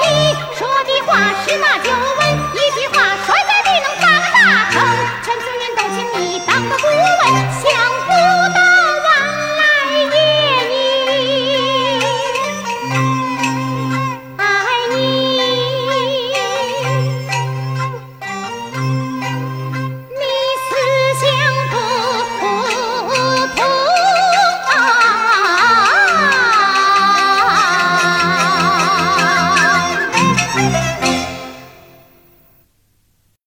你说的话十拿九稳，一句话甩在地能发个大成，全村人都请你当个顾问。